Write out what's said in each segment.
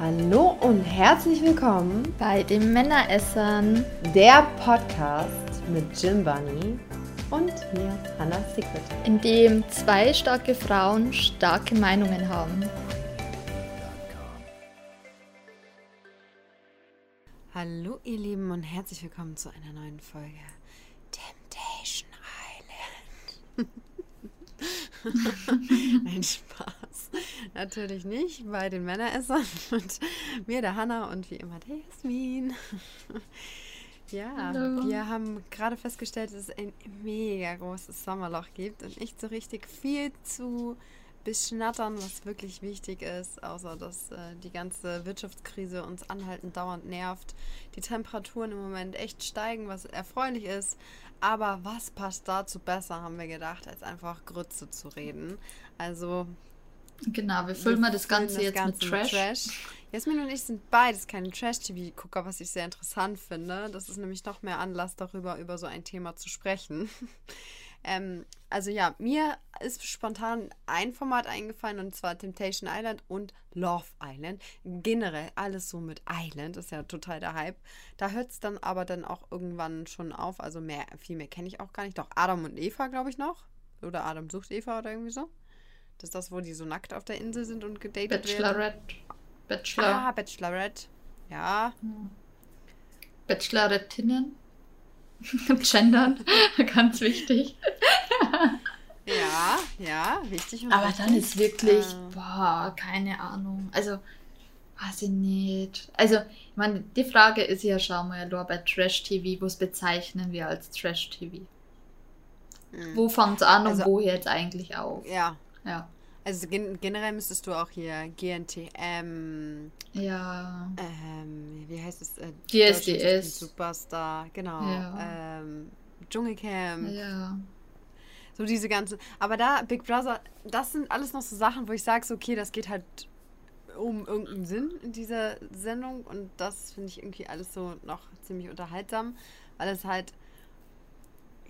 Hallo und herzlich willkommen bei den Männeressern, der Podcast mit Jim Bunny und mir, Hannah Secret. in dem zwei starke Frauen starke Meinungen haben. Hallo ihr Lieben und herzlich willkommen zu einer neuen Folge Temptation Island. Nein, Spaß. Natürlich nicht bei den Männeressern und mir, der Hanna und wie immer der Jasmin. Ja, Hallo. wir haben gerade festgestellt, dass es ein mega großes Sommerloch gibt und nicht so richtig viel zu beschnattern, was wirklich wichtig ist, außer dass äh, die ganze Wirtschaftskrise uns anhaltend dauernd nervt. Die Temperaturen im Moment echt steigen, was erfreulich ist. Aber was passt dazu besser, haben wir gedacht, als einfach Grütze zu reden. Also Genau, wir füllen mal das Ganze jetzt Ganze mit Trash. Jasmin und ich sind beides keine Trash-TV-Gucker, was ich sehr interessant finde. Das ist nämlich noch mehr Anlass darüber, über so ein Thema zu sprechen. ähm, also ja, mir ist spontan ein Format eingefallen und zwar Temptation Island und Love Island. Generell alles so mit Island ist ja total der Hype. Da hört es dann aber dann auch irgendwann schon auf. Also mehr, viel mehr kenne ich auch gar nicht. Doch Adam und Eva, glaube ich, noch. Oder Adam sucht Eva oder irgendwie so. Das ist das, wo die so nackt auf der Insel sind und gedatet werden. Bachelorette. Bachelor. Ah, Bachelorette. Ja. Bachelorettinnen. Gendern. Ganz wichtig. Ja, ja, wichtig und Aber dann ist wirklich, Äh, boah, keine Ahnung. Also, weiß ich nicht. Also, ich meine, die Frage ist ja, schauen wir ja bei Trash-TV, was bezeichnen wir als Trash-TV? hm. Wo fängt es an und Also- wo hört es eigentlich auf? Ja, Ja. also gen generell müsstest du auch hier GNTM, Ja. ähm, wie heißt es? Äh, DSDS. Superstar, genau. Ja. Ähm, Dschungelcamp, Ja. so diese ganzen. Aber da, Big Brother, das sind alles noch so Sachen, wo ich sage, so, okay, das geht halt um irgendeinen Sinn in dieser Sendung und das finde ich irgendwie alles so noch ziemlich unterhaltsam, weil es halt,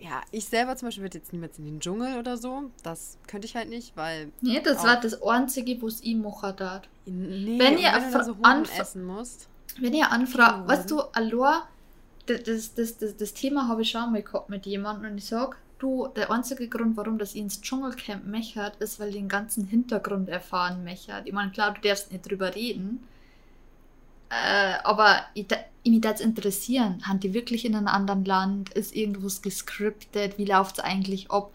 ja, ich selber zum Beispiel würde jetzt niemals in den Dschungel oder so, das könnte ich halt nicht, weil, Nee, das Auch. war das Einzige, was ich machen darf. nee, Wenn ihr wenn so essen musst, Wenn ihr anfragt, weißt du, Alor, das, das, das, das, das Thema habe ich schon mal gehabt mit jemandem und ich sage, du, der einzige Grund, warum das ich ins Dschungelcamp mechert, ist, weil ich den ganzen Hintergrund erfahren mechert. Ich meine, klar, du darfst nicht drüber reden, äh, aber ich, mich das interessieren. Haben die wirklich in einem anderen Land? Ist irgendwas gescriptet? Wie läuft es eigentlich ab?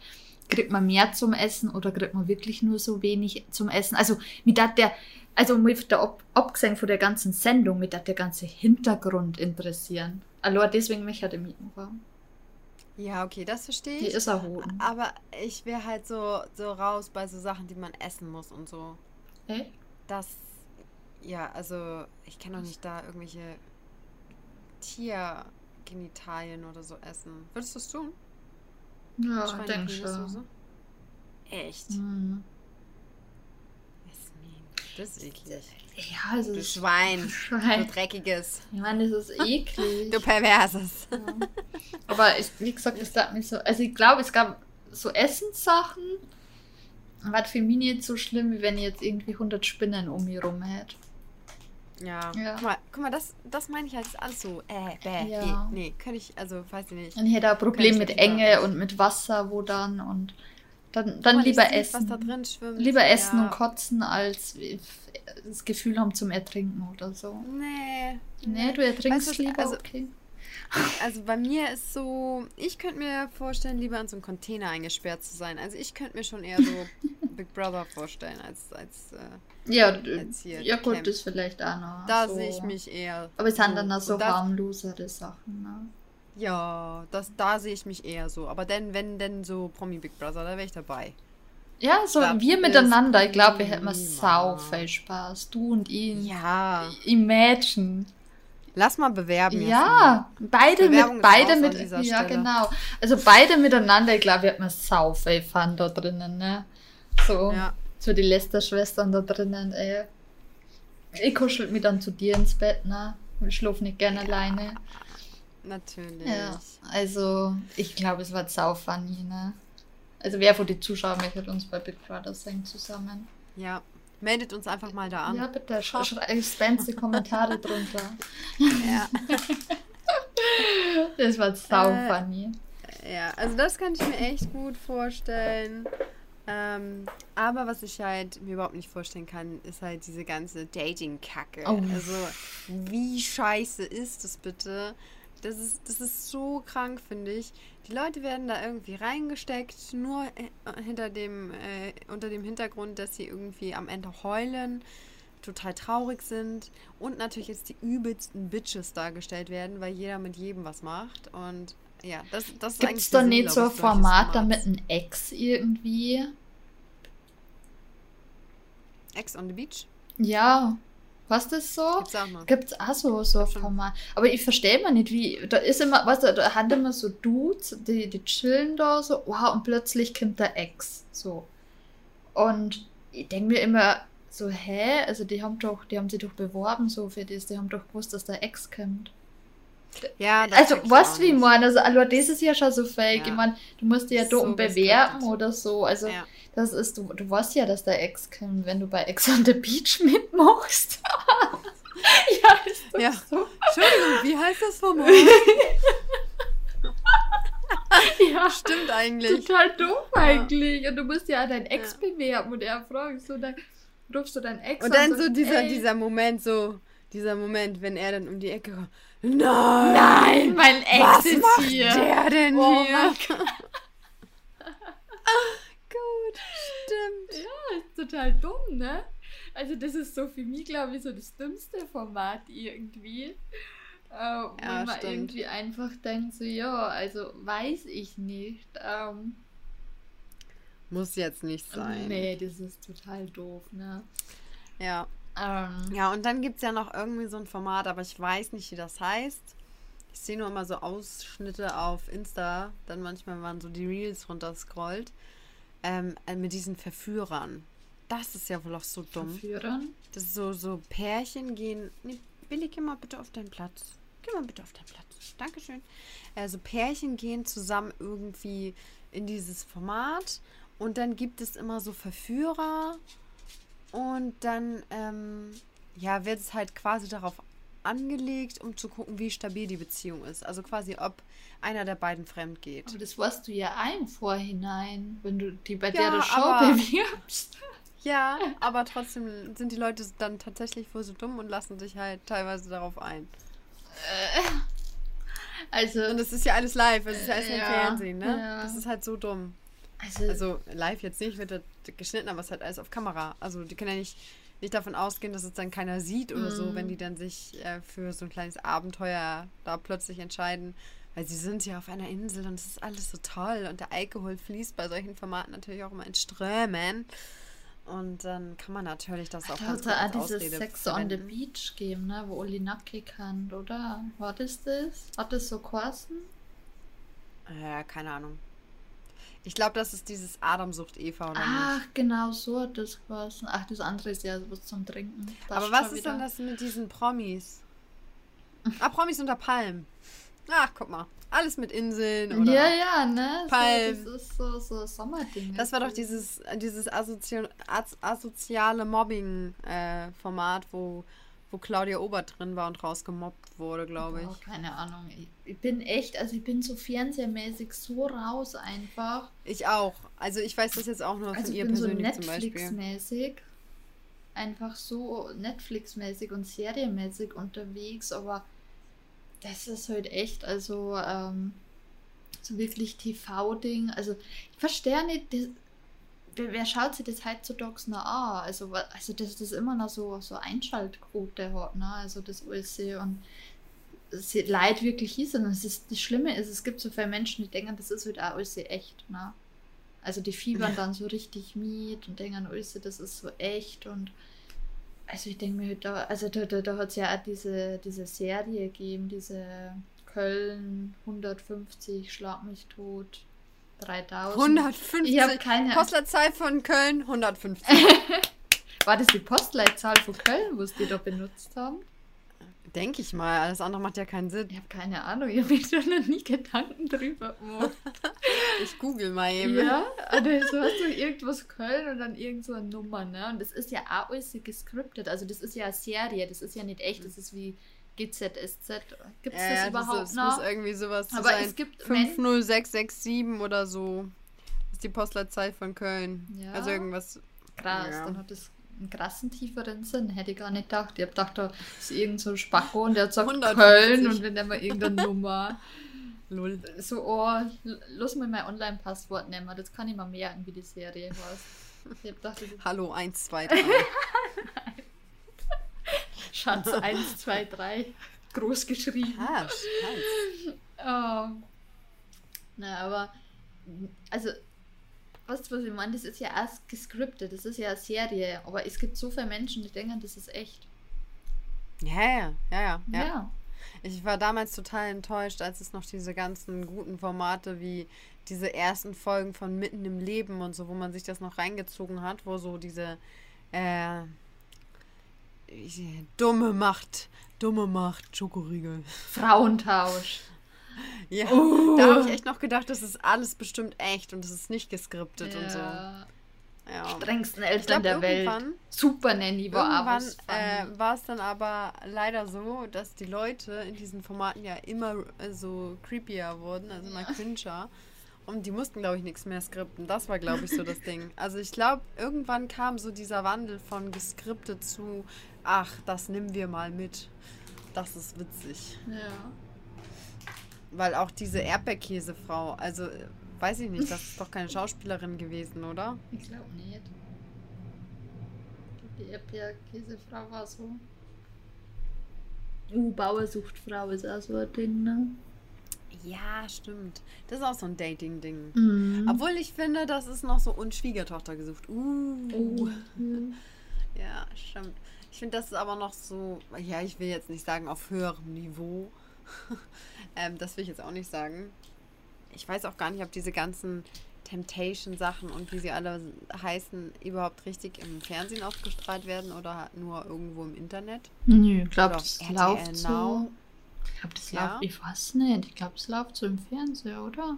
Kriegt man mehr zum Essen oder kriegt man wirklich nur so wenig zum Essen? Also, mit dat der, also mit der ab, abgesehen von der ganzen Sendung, mit dat der ganze Hintergrund interessieren. Also deswegen mich hat er mitmachen. ja, okay, das verstehe Die ich. ist er hohen. Aber ich wäre halt so, so raus bei so Sachen, die man essen muss und so. Echt? Das, ja, also ich kann doch nicht da irgendwelche Tiergenitalien oder so essen. Würdest du es tun? Ja, Schweinepenis denk oder schon. Echt? Hm. Jasmin, Das ist eklig. Ja, also Du es- Schwein. Du Schwein. dreckiges. Ich meine, das ist eklig. Du perverses. Ja. Aber es, wie gesagt, es darf nicht so. Also ich glaube, es gab so Essenssachen. War für mich nicht so schlimm, wie wenn ich jetzt irgendwie 100 Spinnen um mich rum hätte. Ja. Ja. Guck mal, guck mal das, das meine ich halt, ist alles so, äh, bäh, Ja. nee, nee, könnte ich, also, weiß ich nicht. Ich hätte Probleme Kann mit Enge und mit Wasser, wo dann und dann, dann mal, lieber essen. Was da drin schwimmt. Lieber essen ja. und kotzen, als das Gefühl haben zum Ertrinken oder so. Nee. Nee, du ertrinkst Weißt du, lieber, also- okay. Also bei mir ist so, ich könnte mir vorstellen, lieber in so einem Container eingesperrt zu sein. Also ich könnte mir schon eher so Big Brother vorstellen, als, als äh, Ja, Jetzt hier ja gut, das vielleicht auch noch. da so. sehe ich mich eher. Aber es sind dann auch so harmlosere Sachen. Ne? Ja, das, da sehe ich mich eher so. Aber denn, wenn denn so Promi Big Brother, da wäre ich dabei. Ja, so Das wir miteinander, ich glaube, wir hätten mal prima. sau viel Spaß. Du und ich. Ja. Imagine. Lass mal bewerben. Ja, beide Bewerbung mit, ist beide raus an mit, ja Stelle. genau. Also beide miteinander, ich glaube, wir hätten sau viel Fun da drinnen, ne? So, Ja. so die Lester-Schwestern da drinnen, ey. Ich kuschel mich dann zu dir ins Bett, ne? Ich schlaf nicht gerne alleine. Natürlich. Ja, also ich glaube, es war sau funny, ne? Also wer von den Zuschauern möchte uns bei Big Brother sein zusammen? Ja, meldet uns einfach mal da an. Ja, bitte, sch spamst die Kommentare drunter. Ja. das war sau äh, funny. Ja, also das kann ich mir echt gut vorstellen. Ähm, aber was ich halt mir überhaupt nicht vorstellen kann, ist halt diese ganze Dating-Kacke. Oh. Also, wie scheiße ist das bitte? Das ist, das ist so krank, finde ich. Die Leute werden da irgendwie reingesteckt, nur äh, hinter dem, äh, unter dem Hintergrund, dass sie irgendwie am Ende heulen, total traurig sind und natürlich jetzt die übelsten Bitches dargestellt werden, weil jeder mit jedem was macht. Und ja, das, das ist Gibt es da nicht so ein Format, damit ein Ex irgendwie? Ex on the Beach? Ja. Was das so? Gibt's auch noch. Gibt's auch so, so ein Format. Aber ich verstehe mal nicht, wie. Da ist immer, was da hat immer so Dudes, die, die chillen da so, wow, und plötzlich kommt der Ex. So. Und ich denke mir immer so, hä? Also die haben doch, die haben sich doch beworben so für das, die haben doch gewusst, dass der Ex kommt. Ja, also du, wie meine? Also, das ist ja schon so fake. Ja. Ich meine, du musst dich ja so bewerben oder so. Also ja. das ist, du, du weißt ja, dass der Ex kommt, wenn du bei Ex on the Beach mitmachst. ja, ist das ja. so. Entschuldigung, wie heißt das Format? ja, stimmt eigentlich. Total dumm eigentlich. Ja. Und du musst ja deinen Ex bewerben und er fragt so, dann rufst du deinen Ex Und dann so, so dieser, dieser Moment, so, dieser Moment, wenn er dann um die Ecke kommt Nein! Nein, mein Ex was ist macht hier. der denn oh hier? Gut, stimmt. Ja, ist total dumm, ne? Also das ist so für mich, glaube ich, so das dümmste Format irgendwie. Äh, ja, wo man stimmt. irgendwie einfach denkt, so ja, also weiß ich nicht. Ähm, Muss jetzt nicht sein. Nee, das ist total doof, ne? Ja, ähm. Ja, und dann gibt es ja noch irgendwie so ein Format, aber ich weiß nicht, wie das heißt. Ich sehe nur immer so Ausschnitte auf Insta, dann manchmal, wenn man so die Reels runterscrollt, ähm, äh, mit diesen Verführern. Das ist ja wohl auch so dumm. Verführern? Das ist so, so Pärchen gehen. Nee, Billy, geh mal bitte auf deinen Platz. Geh mal bitte auf deinen Platz. Dankeschön. Also Pärchen gehen zusammen irgendwie in dieses Format und dann gibt es immer so Verführer und dann ähm, ja, wird es halt quasi darauf angelegt, um zu gucken, wie stabil die Beziehung ist. Also quasi, ob einer der beiden fremd geht. Aber das weißt du ja ein Vorhinein, wenn du die bei ja, der Show aber, bewirbst. Ja, aber trotzdem sind die Leute dann tatsächlich wohl so dumm und lassen sich halt teilweise darauf ein. Äh, also. Und es ist ja alles live, es ist ja alles ja, im Fernsehen, ne? Ja. Das ist halt so dumm. Also, also live jetzt nicht, wird das geschnitten, aber es ist halt alles auf Kamera. Also die können ja nicht, nicht davon ausgehen, dass es dann keiner sieht oder mm. so, wenn die dann sich äh, für so ein kleines Abenteuer da plötzlich entscheiden. Weil sie sind ja auf einer Insel und es ist alles so toll und der Alkohol fließt bei solchen Formaten natürlich auch immer in Strömen. Und dann kann man natürlich das auch ganz gut als dieses Ausrede Sex verwenden. on the Beach geben, ne, wo Oli Nacki kann, oder? Was ist das? Hat das so Kosten? Ja, keine Ahnung. Ich glaube, das ist dieses Adamsucht Eva oder Ach, nicht? genau so hat das was. Ach, das andere ist ja was zum Trinken. Das Aber was ist wieder. denn das mit diesen Promis? ah, Promis unter Palmen. Ach, guck mal. Alles mit Inseln oder Ja, ja, ne? Palmen. So, das ist so, so Sommerding. Das war doch dieses, dieses asozi asoziale Mobbing-Format, äh, wo wo Claudia Obert drin war und rausgemobbt wurde, glaube ich. Oh, keine Ahnung. Ich, bin echt, also ich bin so fernsehermäßig so raus einfach. Ich auch. Also ich weiß das jetzt auch nur also von ihr persönlich so zum Beispiel. Netflix-mäßig. Einfach so Netflix-mäßig und serienmäßig unterwegs, aber das ist halt echt, also ähm, so wirklich TV-Ding. Also ich verstehe nicht, das, wer schaut sich das heutzutage noch an? Also, also dass das immer noch so, so Einschaltquote hat, ne? Also das alles und es leid wirklich ist. Und es ist, das Schlimme ist, es gibt so viele Menschen, die denken, das ist halt auch alles echt, ne? Also die fiebern ja. dann so richtig mit und denken, alles, das ist so echt und also ich denke mir halt da, also da, da, da hat es ja auch diese, diese Serie gegeben, diese Köln 150 Schlag mich tot 3000. 150. Ich habe keine. Postleitzahl von Köln 150. War das die Postleitzahl von Köln, wo es die da benutzt haben? Denke ich mal. Alles andere macht ja keinen Sinn. Ich habe keine Ahnung. Ich habe mir schon noch nie Gedanken drüber gemacht. Ich google mal eben. Ja, also so hast du irgendwas Köln und dann irgend so eine Nummer, ne? Und das ist ja auch alles gescriptet. Also das ist ja eine Serie, das ist ja nicht echt, das ist wie GZSZ. Gibt es Ja, das überhaupt das, noch? muss irgendwie sowas Aber sein. es gibt Men- 50667 oder so. Das ist die Postleitzahl von Köln. Ja. Also irgendwas. Krass, Ja. dann hat das einen krassen tieferen Sinn, hätte ich gar nicht gedacht. Ich hab gedacht, da ist irgend so ein Spacko und der sagt 150. Köln und wir nehmen irgendeine Nummer. Lull. So, oh, lass mal mein Online-Passwort nehmen, das kann ich mal merken, wie die Serie ist Hallo, 1, 2, 3. Schatz 1, 2, 3, groß geschrieben. Hans. Oh. Na, aber, also, weißt du, was ich meine? Das ist ja erst gescriptet, das ist ja eine Serie, aber es gibt so viele Menschen, die denken, das ist echt. Ja, ja, ja, ja. Ja. ja. Ich war damals total enttäuscht, als es noch diese ganzen guten Formate wie diese ersten Folgen von Mitten im Leben und so, wo man sich das noch reingezogen hat, wo so diese äh, ich- dumme Macht, dumme Macht, Schokoriegel. Frauentausch. Ja, Oh. da habe ich echt noch gedacht, das ist alles bestimmt echt und das ist nicht geskriptet und so. Ja. Ja. Strengsten Eltern glaube, der Welt. Super Nanny war irgendwann äh, war es dann aber leider so, dass die Leute in diesen Formaten ja immer äh, so creepier wurden, also immer cringer. Und die mussten, glaube ich, nichts mehr skripten. Das war, glaube ich, so das Ding. Also ich glaube, irgendwann kam so dieser Wandel von geskriptet zu, ach, das nehmen wir mal mit. Das ist witzig. Ja. Weil auch diese Erdbeerkäsefrau, also weiß ich nicht, das ist doch keine Schauspielerin gewesen, oder? Ich glaube nicht. Die Erdbeerkäsefrau war so. Uh, Bauersuchtfrau ist auch so ein Ding, ne? Ja, stimmt. Das ist auch so ein Dating-Ding. Mhm. Obwohl ich finde, das ist noch so und Schwiegertochter gesucht. Uh. Oh. Ja, stimmt. Ich finde, das ist aber noch so, ja, ich will jetzt nicht sagen auf höherem Niveau. ähm, das will ich jetzt auch nicht sagen. Ich weiß auch gar nicht, ob diese ganzen Temptation-Sachen und wie sie alle heißen, überhaupt richtig im Fernsehen ausgestrahlt werden oder nur irgendwo im Internet. Nö, ich glaube, das läuft so. Ich glaube, das Ja. läuft, ich weiß nicht. Ich glaube, es läuft so im Fernseher, oder?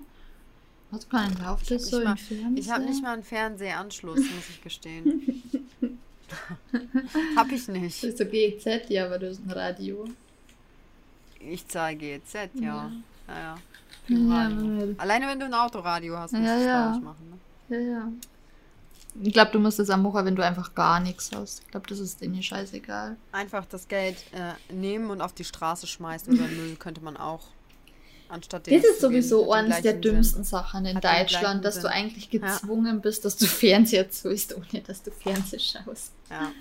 Was kann läuft Ich das so nicht im mal- Fernseher? Ich habe nicht mal einen Fernsehanschluss, muss ich gestehen. hab ich nicht. Das ist so GEZ, ja, aber du hast ein Radio. Ich zahle GEZ, ja. Ja, ja. Ja. Alleine wenn du ein Autoradio hast, musst du es ja. machen. Ne? Ja, ja. Ich glaube, du musst es am machen, wenn du einfach gar nichts hast. Ich glaube, das ist denen scheißegal. Einfach das Geld äh, nehmen und auf die Straße schmeißen oder Müll könnte man auch. Anstatt den Das ist sowieso eines der gleichen Sinn. dümmsten Sachen in Hat Deutschland, dass du Sinn. eigentlich Ja. gezwungen bist, dass du Fernseher zuist, ohne dass du Fernseher schaust. Ja.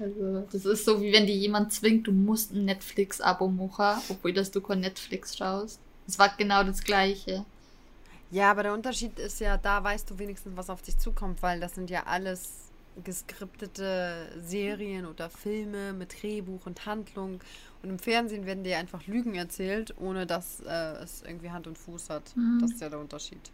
Also, das ist so, wie wenn dir jemand zwingt, du musst ein Netflix-Abo machen, obwohl dass du kein Netflix schaust. Es war genau das Gleiche. Ja, aber der Unterschied ist ja, da weißt du wenigstens, was auf dich zukommt, weil das sind ja alles geskriptete Serien oder Filme mit Drehbuch und Handlung. Und im Fernsehen werden dir einfach Lügen erzählt, ohne dass äh, es irgendwie Hand und Fuß hat. Mhm. Das ist ja der Unterschied.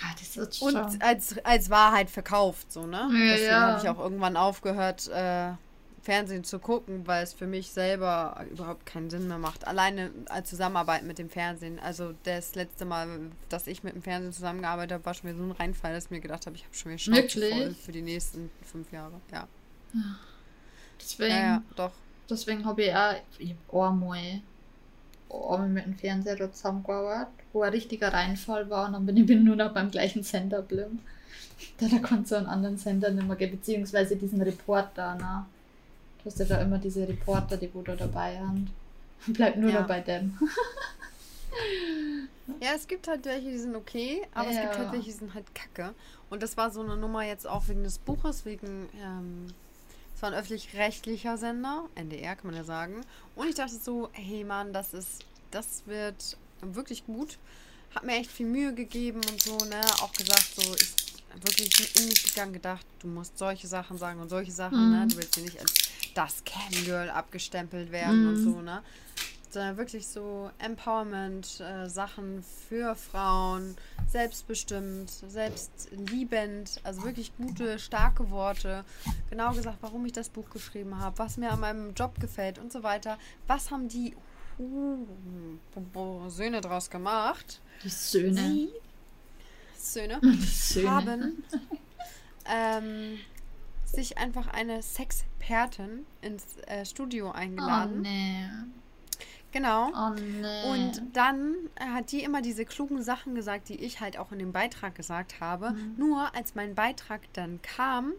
Ah, das ist Und als, als Wahrheit verkauft, so, ne? Ja, Deswegen ja. habe ich auch irgendwann aufgehört, äh, Fernsehen zu gucken, weil es für mich selber überhaupt keinen Sinn mehr macht. Alleine als Zusammenarbeit mit dem Fernsehen. Also das letzte Mal, dass ich mit dem Fernsehen zusammengearbeitet habe, war schon wieder so ein Reinfall, dass ich mir gedacht habe, ich habe schon wieder Schnauze voll für die nächsten fünf Jahre. Ja, Deswegen, ja, ja doch. deswegen habe ich auch ich einmal, mit dem Fernseher dort zusammengearbeitet, wo ein richtiger Reinfall war und dann bin ich nur noch beim gleichen Sender geblieben. Da, da konnte so einen anderen Sender nicht mehr geben, beziehungsweise diesen Reporter. Ne? Du hast ja da immer diese Reporter, die wo da dabei sind. Bleib nur Ja. noch bei dem. Ja, es gibt halt welche, die sind okay, aber es gibt Ja. halt welche, die sind halt kacke. Und das war so eine Nummer jetzt auch wegen des Buches, wegen, ähm, es war ein öffentlich-rechtlicher Sender, NDR kann man ja sagen. Und ich dachte so, hey Mann, das ist, das wird wirklich gut. Hat mir echt viel Mühe gegeben und so, ne, auch gesagt, so, ich wirklich in mich gegangen, gedacht, du musst solche Sachen sagen und solche Sachen, ne, Mhm. du willst hier nicht als das Camgirl abgestempelt werden und Mhm. so, ne sondern wirklich so Empowerment-Sachen für Frauen, selbstbestimmt, selbstliebend, also wirklich gute, starke Worte. Genau gesagt, warum ich das Buch geschrieben habe, was mir an meinem Job gefällt und so weiter. Was haben die uh, Söhne draus gemacht. Die Söhne. Sie, Söhne, Söhne. haben ähm, sich einfach eine Sexpertin ins äh, Studio Oh eingeladen. nee. Genau. Oh nee. Und dann äh, hat die immer diese klugen Sachen gesagt, die ich halt auch in dem Beitrag gesagt habe. Mhm. Nur als mein Beitrag dann kam,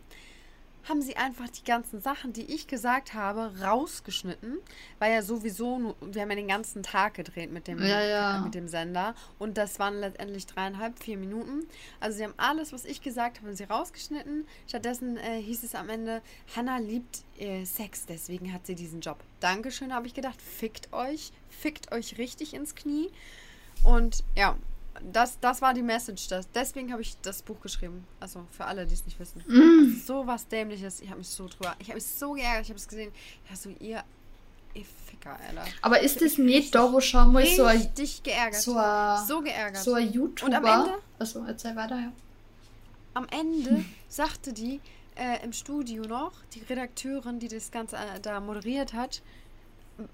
haben sie einfach die ganzen Sachen, die ich gesagt habe, rausgeschnitten, weil ja sowieso, nur, wir haben ja den ganzen Tag gedreht mit dem, Ja, ja. äh, mit dem Sender und das waren letztendlich dreieinhalb, vier Minuten. Also sie haben alles, was ich gesagt habe, haben sie rausgeschnitten. Stattdessen äh, hieß es am Ende, Hannah liebt äh, Sex, deswegen hat sie diesen Job. Dankeschön, habe ich gedacht, fickt euch, fickt euch richtig ins Knie. Und ja, das, das war die Message. Das, deswegen habe ich das Buch geschrieben. Also für alle, die es nicht wissen. Mm. So was Dämliches. Ich habe mich so drüber. Ich habe mich so geärgert. Ich habe es gesehen. Ja, so ihr, ihr Ficker, Alter. Aber ist das nicht da, wo schon mal so ein, Richtig geärgert. so ein, so geärgert. so ein YouTuber... Und am Ende? Achso, erzähl weiter, ja. Am Ende sagte die äh, im Studio noch, die Redakteurin, die das Ganze äh, da moderiert hat,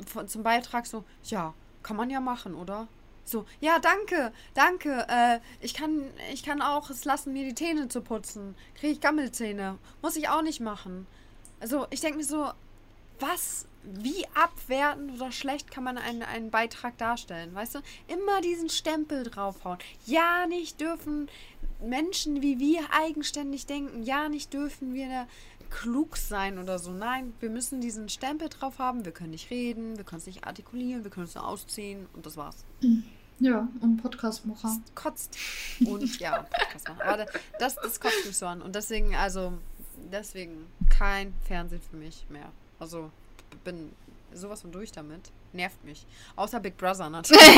von, zum Beitrag so, ja, kann man ja machen, oder? So, ja, danke, danke. Äh, ich, kann, ich kann auch es lassen, mir die Zähne zu putzen. Kriege ich Gammelzähne. Muss ich auch nicht machen. Also, ich denke mir so, was, wie abwertend oder schlecht kann man einen, einen Beitrag darstellen? Weißt du, immer diesen Stempel draufhauen. Ja, nicht dürfen Menschen wie wir eigenständig denken. Ja, nicht dürfen wir klug sein oder so. Nein, wir müssen diesen Stempel drauf haben. Wir können nicht reden, wir können es nicht artikulieren, wir können es nur ausziehen und das war's. Ja, und Podcast machen. Das kotzt. Und ja, Podcast machen. Aber das, das kotzt mich so an. Und deswegen, also, deswegen kein Fernsehen für mich mehr. Also, bin sowas von durch damit. Nervt mich. Außer Big Brother natürlich.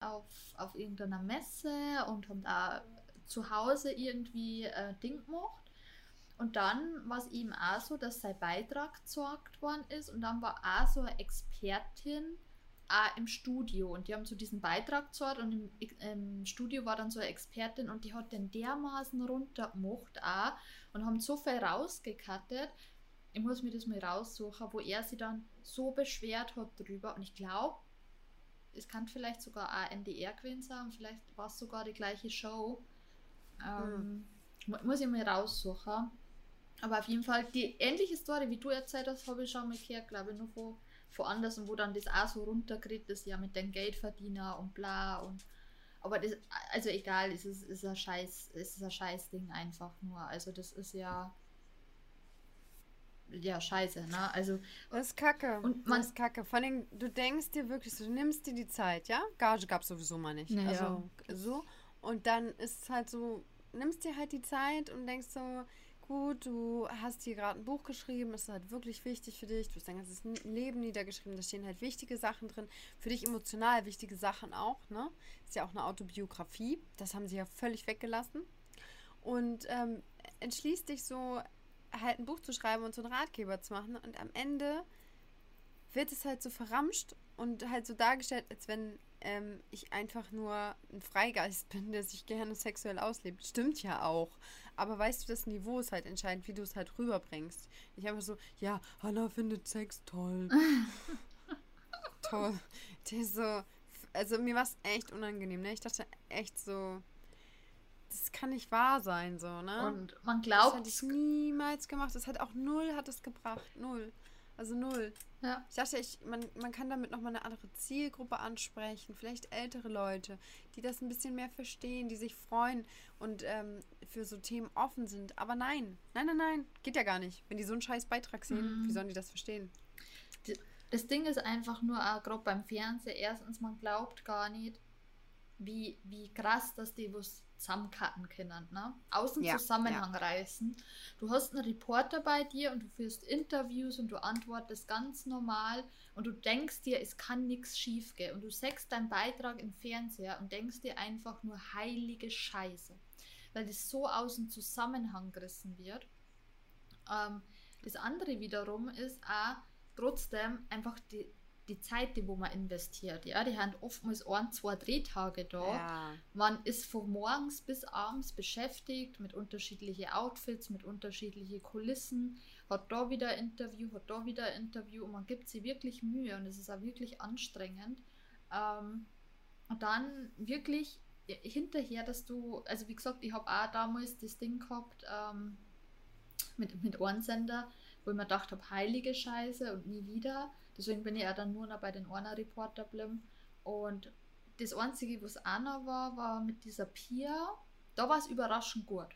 auf, auf irgendeiner Messe und haben da zu Hause irgendwie äh, Ding gemacht. Und dann war es eben auch so, dass sein Beitrag gesorgt worden ist und dann war auch so eine Expertin auch im Studio und die haben so diesen Beitrag gesorgt und im, im Studio war dann so eine Expertin und die hat den dermaßen runtergemacht auch und haben so viel rausgekattet. Ich muss mir das mal raussuchen, wo er sich dann so beschwert hat drüber und ich glaube, es kann vielleicht sogar auch NDR gewesen sein, vielleicht war es sogar die gleiche Show. Ähm, mu- Muss ich mal raussuchen. Aber auf jeden Fall, die ähnliche Story, wie du erzählt hast, habe ich schon mal gehört, glaube ich, nur von, von anders, wo dann das auch so runterkriegt, das ja mit den Geldverdiener und bla und aber das, also egal, es ist, ist ein Scheiß, es ist ein Scheißding einfach nur. Also das ist ja ja scheiße, ne? Also Das ist kacke. Und man- das ist kacke. Vor allem, du denkst dir wirklich, du nimmst dir die Zeit, ja? Gage gab es sowieso mal nicht. Naja. Also so. Und dann ist es halt so, nimmst dir halt die Zeit und denkst so, gut, du hast hier gerade ein Buch geschrieben, es ist halt wirklich wichtig für dich, du hast dein ganzes Leben niedergeschrieben, da stehen halt wichtige Sachen drin, für dich emotional wichtige Sachen auch, ne? Ist ja auch eine Autobiografie, das haben sie ja völlig weggelassen. Und ähm, entschließt dich so, halt ein Buch zu schreiben und so einen Ratgeber zu machen und am Ende wird es halt so verramscht und halt so dargestellt, als wenn ähm, ich einfach nur ein Freigeist bin, der sich gerne sexuell auslebt. Stimmt ja auch. Aber weißt du, das Niveau ist halt entscheidend, wie du es halt rüberbringst. Ich einfach so, ja, Hannah findet Sex toll. toll. Ist so, also mir war es echt unangenehm, ne? Ich dachte echt so, das kann nicht wahr sein, so, ne? und man das glaubt, hätte ich niemals gemacht. Das hat auch null hat es gebracht. Null. Also null. ja, Ich dachte, ich, man, man kann damit nochmal eine andere Zielgruppe ansprechen. Vielleicht ältere Leute, die das ein bisschen mehr verstehen, die sich freuen und ähm, für so Themen offen sind. Aber nein, nein, nein, nein, geht ja gar nicht. Wenn die so einen scheiß Beitrag sehen, Mhm. wie sollen die das verstehen? das Ding ist einfach nur, gerade beim Fernsehen, erstens, man glaubt gar nicht, wie, wie krass, dass die was zusammencutten können, ne? Aus dem Ja, Zusammenhang reißen. Du hast einen Reporter bei dir und du führst Interviews und du antwortest ganz normal und du denkst dir, es kann nichts schief gehen und du sagst deinen Beitrag im Fernseher und denkst dir einfach nur heilige Scheiße, weil das so aus dem Zusammenhang gerissen wird. Ähm, das andere wiederum ist auch trotzdem einfach die, die Zeit, die wo man investiert, ja, die haben oftmals ein, zwei Drehtage da. Ja. Man ist von morgens bis abends beschäftigt mit unterschiedlichen Outfits, mit unterschiedlichen Kulissen, hat da wieder ein Interview, hat da wieder ein Interview und man gibt sich wirklich Mühe und es ist auch wirklich anstrengend. Ähm, und dann wirklich hinterher, dass du, also wie gesagt, ich habe auch damals das Ding gehabt ähm, mit, mit Ohrensender, wo ich mir gedacht habe, heilige Scheiße und nie wieder. Deswegen bin ich auch dann nur noch bei den Orner-Reporter geblieben. Und das Einzige, was auch noch war, war mit dieser Pia. Da war es überraschend gut.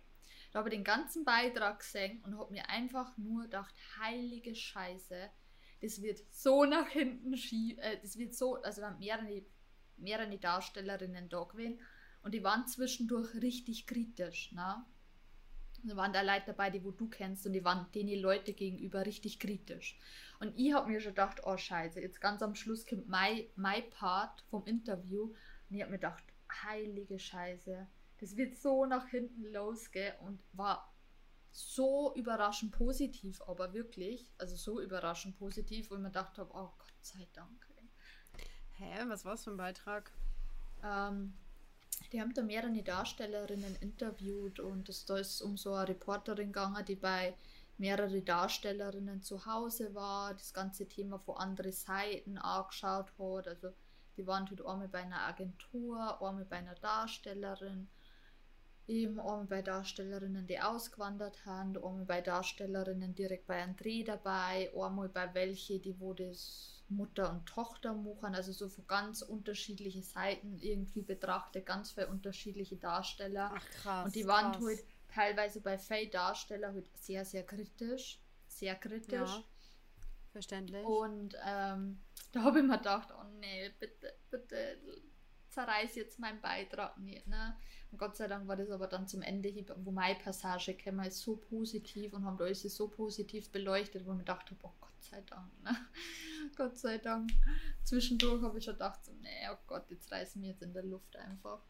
Da habe ich den ganzen Beitrag gesehen und habe mir einfach nur gedacht, heilige Scheiße, das wird so nach hinten schief, äh, das wird so, also da haben mehrere, mehrere Darstellerinnen da gewesen und die waren zwischendurch richtig kritisch, ne? Da waren da Leute dabei, die wo du kennst und die waren denen Leute gegenüber richtig kritisch. Und ich habe mir schon gedacht, oh scheiße, jetzt ganz am Schluss kommt mein, mein Part vom Interview und ich habe mir gedacht, heilige Scheiße, das wird so nach hinten losgehen und war so überraschend positiv, aber wirklich, also so überraschend positiv, wo ich mir gedacht habe, oh Gott sei Dank. Hä, was war es für ein Beitrag? Ähm, die haben da mehrere Darstellerinnen interviewt und es, da ist um so eine Reporterin gegangen, die bei mehrere Darstellerinnen zu Hause war, das ganze Thema von anderen Seiten angeschaut hat. Also die waren halt einmal bei einer Agentur, einmal bei einer Darstellerin, eben einmal bei Darstellerinnen, die ausgewandert haben, einmal bei Darstellerinnen direkt bei einem Dreh dabei, einmal bei welche, die wo das Mutter und Tochter machen, also so von ganz unterschiedliche Seiten irgendwie betrachtet, ganz viele unterschiedliche Darsteller. Ach krass. Und die waren krass. halt teilweise bei Faye Darsteller halt sehr, sehr kritisch. Sehr kritisch. Ja, verständlich. Und ähm, da habe ich mir gedacht, oh nee, bitte, bitte zerreiß jetzt meinen Beitrag nicht. Ne? Und Gott sei Dank war das aber dann zum Ende, hin, wo meine Passage kam, ist so positiv und haben da alles so positiv beleuchtet, wo ich mir gedacht habe, oh Gott sei Dank. Ne? Gott sei Dank. Zwischendurch habe ich schon gedacht, so, nee, oh Gott, jetzt reißen wir jetzt in der Luft einfach.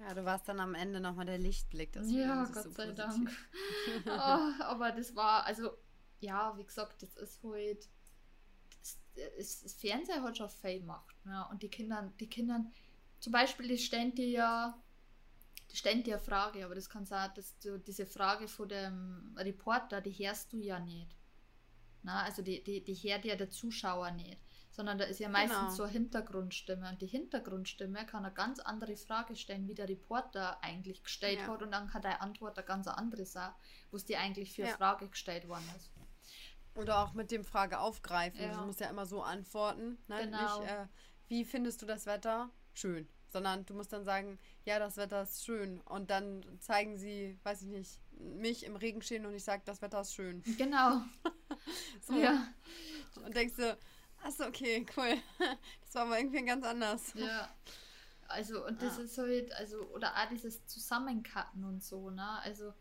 Ja, du warst dann am Ende nochmal der Lichtblick. Das ja, Gott so sei Dank. oh, aber das war, also, ja, wie gesagt, das ist halt das, das Fernseher hat schon viel gemacht. Ja. Und die Kinder, die Kinder, zum Beispiel, die stellen dir ja, die stellen dir eine Frage, aber das kann sein, dass du diese Frage von dem Reporter, die hörst du ja nicht. Na, also die, die, die hört ja der Zuschauer nicht. Sondern da ist ja meistens genau. so eine Hintergrundstimme. Und die Hintergrundstimme kann eine ganz andere Frage stellen, wie der Reporter eigentlich gestellt ja. hat. Und dann kann deine Antwort eine ganz andere sein, was dir eigentlich für eine ja. Frage gestellt worden ist. Oder auch mit dem Frage aufgreifen. Ja. Du musst ja immer so antworten. Ne? Genau. Nicht, äh, wie findest du das Wetter? Schön. Sondern du musst dann sagen, ja, das Wetter ist schön. Und dann zeigen sie, weiß ich nicht, mich im Regen stehen und ich sage, das Wetter ist schön. Genau. so. Ja. Und denkst du, achso, okay, cool. Das war aber irgendwie ganz anders. Ja. Also, und das ja. ist halt, also, oder auch dieses Zusammencutten und so, ne? Also,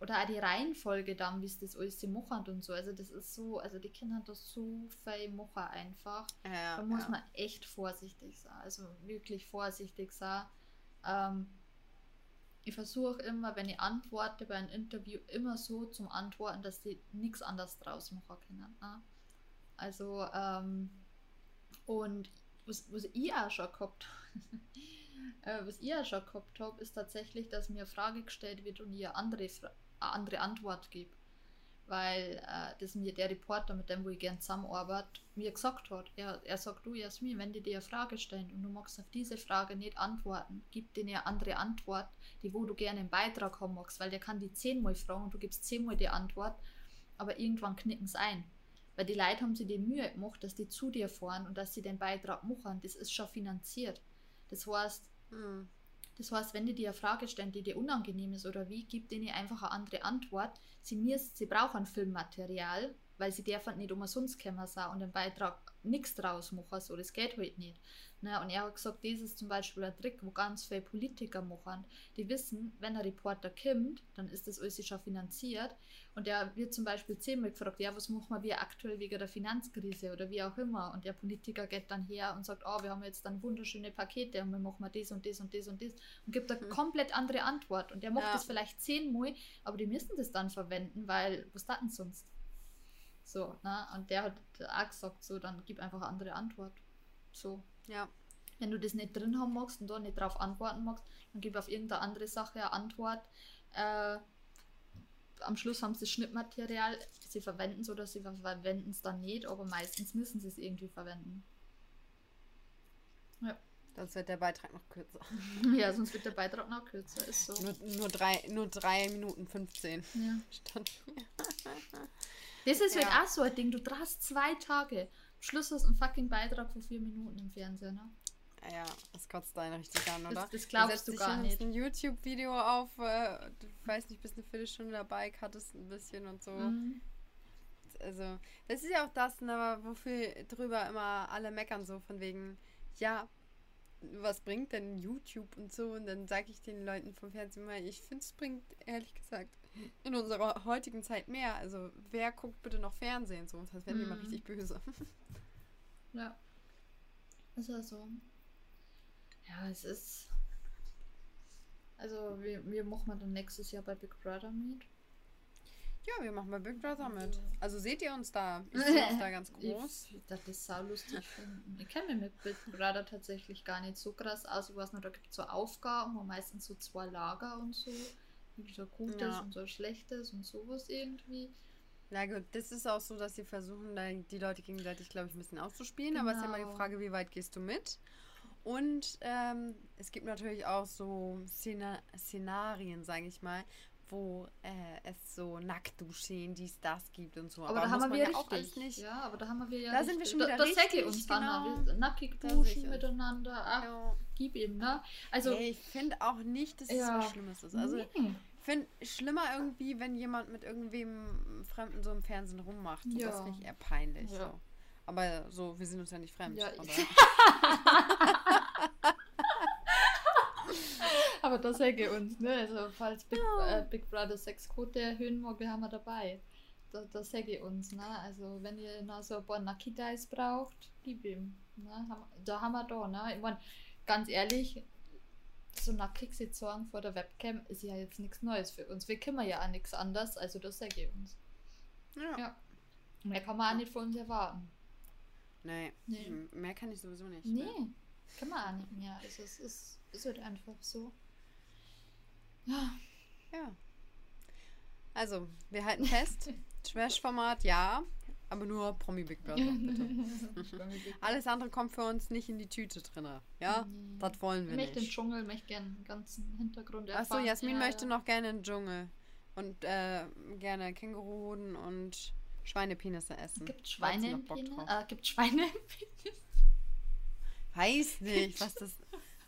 oder auch die Reihenfolge dann, wie es das alles machen und so. Also das ist so, also die Kinder haben das so viel machen einfach. Ja, da muss ja. man echt vorsichtig sein. Also wirklich vorsichtig sein. Ähm, ich versuche immer, wenn ich antworte bei einem Interview, immer so zum Antworten, dass die nichts anderes draus machen können. Ne? Also, ähm, und was, was ich auch schon gehabt äh, was ich auch schon gehabt habe, ist tatsächlich, dass mir eine Frage gestellt wird und ich eine andere eine andere Antwort gebe. Weil äh, das mir der Reporter, mit dem wo ich gern zusammenarbeite, mir gesagt hat. Er, er sagt, du Jasmin, wenn die dir eine Frage stellen und du magst auf diese Frage nicht antworten, gib denen eine andere Antwort, die wo du gerne einen Beitrag haben magst, weil der kann die zehnmal fragen und du gibst zehnmal die Antwort, aber irgendwann knicken sie ein. Weil die Leute haben sich die Mühe gemacht, dass die zu dir fahren und dass sie den Beitrag machen. Das ist schon finanziert. Das heißt, hm. Das heißt, wenn die dir eine Frage stellen, die dir unangenehm ist oder wie, gib denen einfach eine andere Antwort. Sie, müssen, sie brauchen Filmmaterial, weil sie dürfen nicht umsonst kommen und den Beitrag nichts draus machen, so, das geht halt nicht. Ne? Und er hat gesagt, das ist zum Beispiel ein Trick, wo ganz viele Politiker machen. Die wissen, wenn ein Reporter kommt, dann ist das alles schon finanziert und der wird zum Beispiel zehnmal gefragt, ja, was machen wir aktuell wegen der Finanzkrise oder wie auch immer und der Politiker geht dann her und sagt, oh, wir haben jetzt dann wunderschöne Pakete und wir machen mal das und das und das und das und gibt eine mhm. komplett andere Antwort und der macht ja. das vielleicht zehnmal, aber die müssen das dann verwenden, weil was denn sonst? So, ne? Und der hat auch gesagt, so, dann gib einfach eine andere Antwort. So. Ja. Wenn du das nicht drin haben magst und da nicht drauf antworten magst, dann gib auf irgendeine andere Sache eine Antwort. Äh, am Schluss haben sie das Schnittmaterial, sie verwenden es oder sie verwenden es dann nicht, aber meistens müssen sie es irgendwie verwenden. Ja. Sonst wird der Beitrag noch kürzer. ja, sonst wird der Beitrag noch kürzer, ist so. Nur, nur, drei, nur drei Minuten 15. Ja. Stand. Das ist halt Ja. auch so ein Ding, du drehst zwei Tage. Schluss du einen fucking Beitrag von vier Minuten im Fernsehen, ne? Ja, das kotzt einen richtig an, oder? das glaubst setzt du dich gar nicht. ein YouTube-Video auf, äh, du weiß nicht, bist eine Viertelstunde dabei, cuttest ein bisschen und so. Mhm. Also, das ist ja auch das, ne, wofür drüber immer alle meckern, so von wegen, ja, was bringt denn YouTube und so? Und dann sage ich den Leuten vom Fernsehen mal, ich finde, es bringt, ehrlich gesagt, in unserer heutigen Zeit mehr. Also, wer guckt bitte noch Fernsehen? So, das werden die mal richtig böse. Ja. Ist ja so. Ja, es ist. Also, wir, wir machen wir dann nächstes Jahr bei Big Brother mit. Ja, wir machen bei Big Brother mit. Also seht ihr uns da? Ich sehe uns da ganz groß. Ich das sau lustig. Ich kenne mich mit Big Brother tatsächlich gar nicht so krass aus. Ich weiß nur, da gibt es so Aufgaben, wo meistens so zwei Lager und so. Irgendwie So gutes Ja. und so schlechtes und sowas irgendwie. Na gut, das ist auch so, dass sie versuchen, die Leute gegenseitig, glaube ich, ein bisschen auszuspielen. Aber es ist ja immer Genau. die Frage, wie weit gehst du mit? Und ähm, es gibt natürlich auch so Szena Szenarien, sage ich mal, wo äh, es so Nacktduschen, dies, das gibt und so. Aber, da haben wir ja auch richtig. alles nicht. Ja, aber da haben wir ja Da sind wir richtig- schon wieder da, da ich richtig, uns, Hanna. genau. Wir nackig duschen uns. miteinander. Ach, Ja. gib ihm, ne? Also, Ey, ich finde auch nicht, dass es Ja. was Schlimmes ist. Also, nee. Ich finde schlimmer irgendwie, wenn jemand mit irgendwem Fremden so im Fernsehen rummacht. Ja. Das finde ich eher peinlich. Ja. So. Aber so, wir sind uns ja nicht fremd. Ja, aber- das sage ich uns, ne? Also, falls Big, äh, Big Brother Sexquote erhöhen mag, wir haben wir dabei. Da, das sage ich uns, ne? Also, wenn ihr noch so ein paar Nakitais braucht, gib ihm. Ne? Da haben wir da, ne? Ich meine, ganz ehrlich, so nackig zu zeigen vor der Webcam ist ja jetzt nichts Neues für uns. Wir können ja auch nichts anderes, also das uns. ja. Ja. Mehr kann man auch nicht von uns erwarten. Nee. Nee. Mehr kann ich sowieso nicht. Nee, Ne? kann man auch nicht mehr. Also, es ist, es wird einfach so. Ja. Ja. Also, wir halten fest. Trash-Format, ja. Aber nur Promi Big Brother, bitte. Alles andere kommt für uns nicht in die Tüte drinne. Ja? Nee. Das wollen Ich wir möchte den nicht. Dschungel, möchte gerne den ganzen Hintergrund Achso, erfahren. Jasmin Ja, möchte ja. noch gerne den Dschungel. Und äh, gerne Känguruhoden und Schweinepenisse essen. Gibt Schweine im Penis? Äh, gibt Schweine im Penis? Weiß nicht, was das,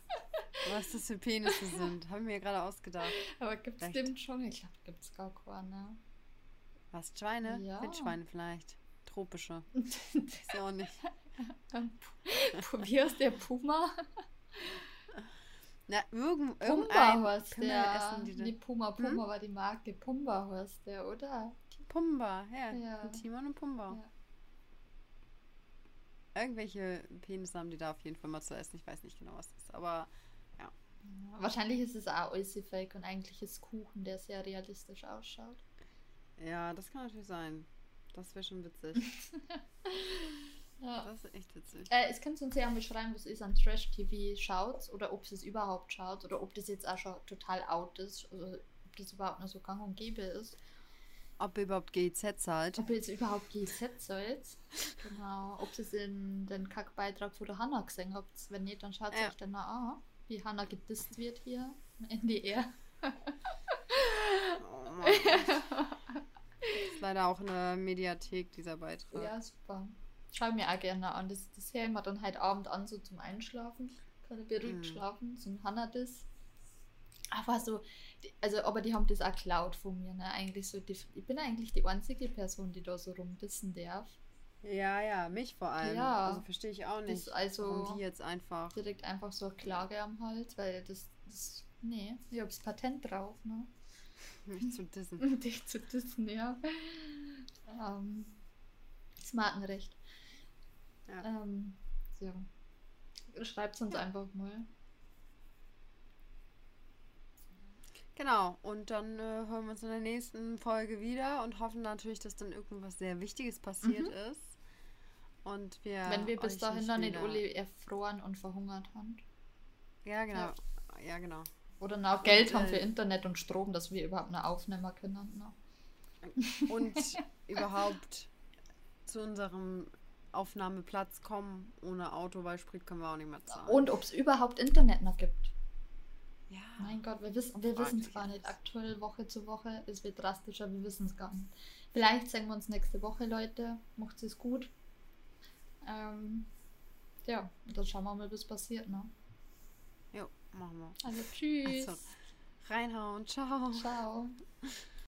was das für Penisse sind. Haben wir mir gerade ausgedacht. Aber gibt es den Dschungel? Ich glaube, gibt es gar keine. Was, Schweine? Ja. Wildschweine vielleicht. Tropische. Ist ja auch nicht. Heißt der Puma? Na, irgend, Pumba irgendein heißt Pimmel der. essen die Nee. Puma, Puma war die Marke. Pumba heißt der, oder? Pumba, ja. Ja. Und Timon und Pumba. Ja. Irgendwelche Penisse haben die da auf jeden Fall mal zu essen. Ich weiß nicht genau, was das ist. Aber Ja, Wahrscheinlich ist es auch fake und eigentlich ist Kuchen, der sehr realistisch ausschaut. ja, das kann natürlich sein. Das wäre schon witzig. Ja. Das ist echt witzig. Äh, es könnt ihr uns ja mal schreiben, was ihr an Trash-TV schaut oder ob es überhaupt schaut oder ob das jetzt auch schon total out ist, also ob das überhaupt noch so gang und gäbe ist. Ob ihr überhaupt GZ zahlt. Ob ihr jetzt überhaupt GZ seid. Genau. Ob ihr es in den Kackbeitrag von der Hanna gesehen habt. Wenn nicht, dann schaut es Ja. euch dann an, wie Hanna gedisst wird hier im NDR. Oh Mann. ist leider auch eine Mediathek, dieser Beitrag. Ja, super. Schau mir auch gerne an. Das, das höre ich mir dann heute Abend an, so zum Einschlafen. Kann ich beruhigt Mhm. schlafen. So ein Hannah das. Aber so, die- also, aber die haben das auch geklaut von mir, ne? Eigentlich so, die, ich bin eigentlich die einzige Person, die da so rumdissen darf. Ja, ja, mich vor allem. Ja. Also verstehe ich auch nicht. Das also warum die jetzt einfach. direkt einfach so eine Klage am Hals, weil das, das nee, ich hab's Patent drauf, ne? Mich zu dissen. Um dich zu dissen, ja. Ähm, das Markenrecht. Ja. Ähm, so. Schreibt uns einfach mal. Genau, und dann äh, hören wir uns in der nächsten Folge wieder und hoffen natürlich, dass dann irgendwas sehr Wichtiges passiert Mhm. ist. Und wir. Wenn wir bis dahin dann nicht wieder- alle erfroren und verhungert haben. Ja, genau. Ja, genau. Oder noch Geld Und, haben für äh, Internet und Strom, dass wir überhaupt eine aufnehmen können. Ne? Und überhaupt zu unserem Aufnahmeplatz kommen ohne Auto, weil Sprit können wir auch nicht mehr zahlen. Und ob es überhaupt Internet noch gibt. ja. Mein Gott, wir wissen wir es gar nicht. Aktuell Woche zu Woche, es wird drastischer, wir wissen es gar nicht. Vielleicht sehen wir uns nächste Woche, Leute. Macht es gut. Ähm, ja, dann schauen wir mal, was passiert. Ne? Machen wir. Also tschüss. Also, reinhauen. Ciao. Ciao.